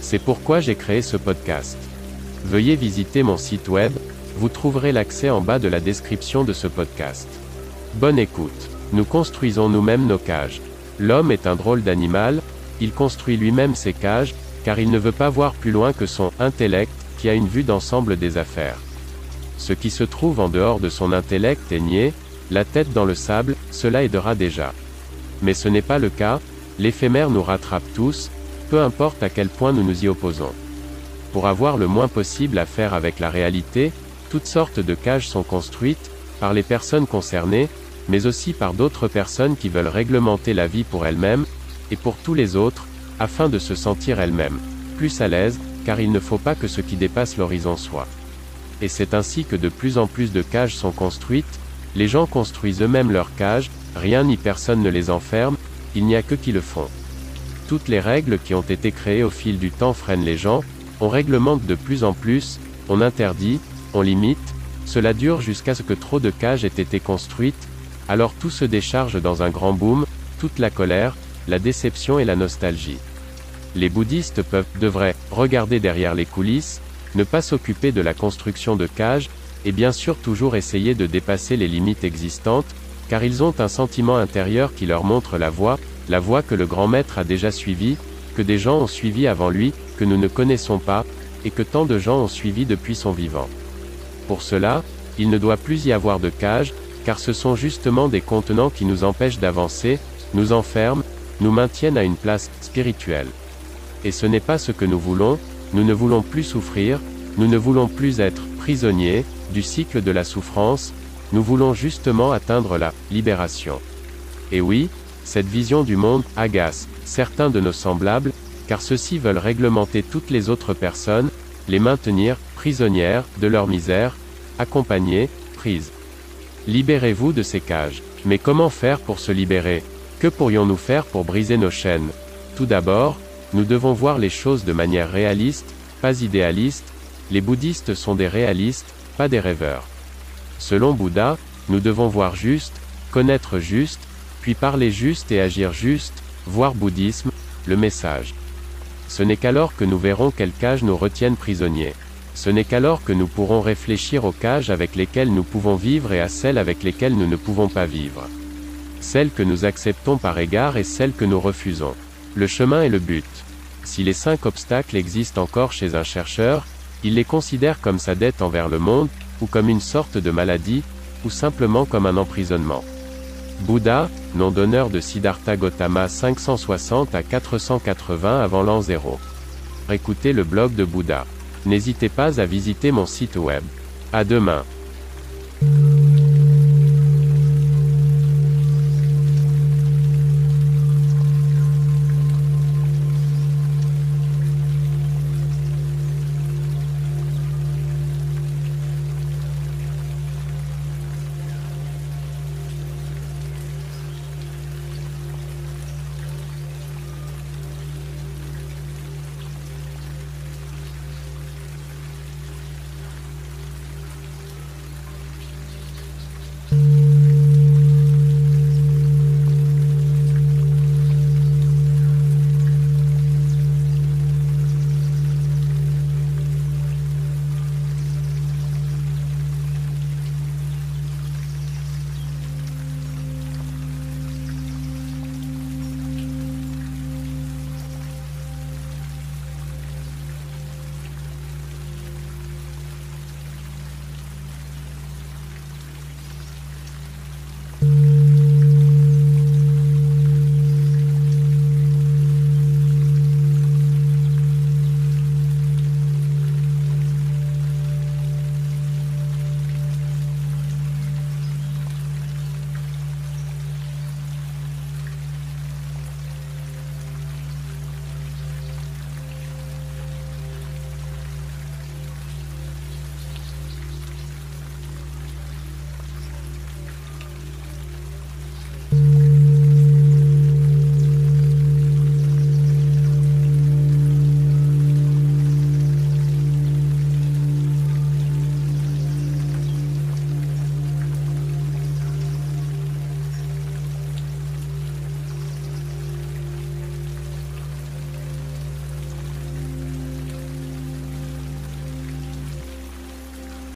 C'est pourquoi j'ai créé ce podcast. Veuillez visiter mon site web, vous trouverez l'accès en bas de la description de ce podcast. Bonne écoute. Nous construisons nous-mêmes nos cages. L'homme est un drôle d'animal, il construit lui-même ses cages, car il ne veut pas voir plus loin que son intellect, qui a une vue d'ensemble des affaires. Ce qui se trouve en dehors de son intellect est nié, la tête dans le sable, cela aidera déjà. Mais ce n'est pas le cas, l'éphémère nous rattrape tous, peu importe à quel point nous nous y opposons. Pour avoir le moins possible à faire avec la réalité, toutes sortes de cages sont construites, par les personnes concernées, mais aussi par d'autres personnes qui veulent réglementer la vie pour elles-mêmes, et pour tous les autres, afin de se sentir elles-mêmes plus à l'aise, car il ne faut pas que ce qui dépasse l'horizon soit. Et c'est ainsi que de plus en plus de cages sont construites, les gens construisent eux-mêmes leurs cages, rien ni personne ne les enferme, il n'y a que qui le font. Toutes les règles qui ont été créées au fil du temps freinent les gens, on réglemente de plus en plus, on interdit, on limite, cela dure jusqu'à ce que trop de cages aient été construites, alors tout se décharge dans un grand boom, toute la colère, la déception et la nostalgie. Les bouddhistes peuvent, devraient, regarder derrière les coulisses, ne pas s'occuper de la construction de cages, et bien sûr toujours essayer de dépasser les limites existantes, car ils ont un sentiment intérieur qui leur montre la voie, la voie que le grand maître a déjà suivie, que des gens ont suivi avant lui, que nous ne connaissons pas, et que tant de gens ont suivi depuis son vivant. Pour cela, il ne doit plus y avoir de cages, car ce sont justement des contenants qui nous empêchent d'avancer, nous enferment, nous maintiennent à une place spirituelle. Et ce n'est pas ce que nous voulons, nous ne voulons plus souffrir, nous ne voulons plus être prisonniers du cycle de la souffrance, nous voulons justement atteindre la libération. Et oui, cette vision du monde agace certains de nos semblables, car ceux-ci veulent réglementer toutes les autres personnes, les maintenir prisonnières de leur misère, accompagnées, prises. Libérez-vous de ces cages. Mais comment faire pour se libérer? Que pourrions-nous faire pour briser nos chaînes? Tout d'abord, nous devons voir les choses de manière réaliste, pas idéaliste, les bouddhistes sont des réalistes, pas des rêveurs. Selon Bouddha, nous devons voir juste, connaître juste, puis parler juste et agir juste, voir bouddhisme, le message. Ce n'est qu'alors que nous verrons quelles cages nous retiennent prisonniers. Ce n'est qu'alors que nous pourrons réfléchir aux cages avec lesquelles nous pouvons vivre et à celles avec lesquelles nous ne pouvons pas vivre. Celles que nous acceptons par égard et celles que nous refusons. Le chemin est le but. Si les cinq obstacles existent encore chez un chercheur, il les considère comme sa dette envers le monde, ou comme une sorte de maladie, ou simplement comme un emprisonnement. Bouddha, nom d'honneur de Siddhartha Gautama 560 à 480 avant l'an 0. Écoutez le blog de Bouddha. N'hésitez pas à visiter mon site web. À demain.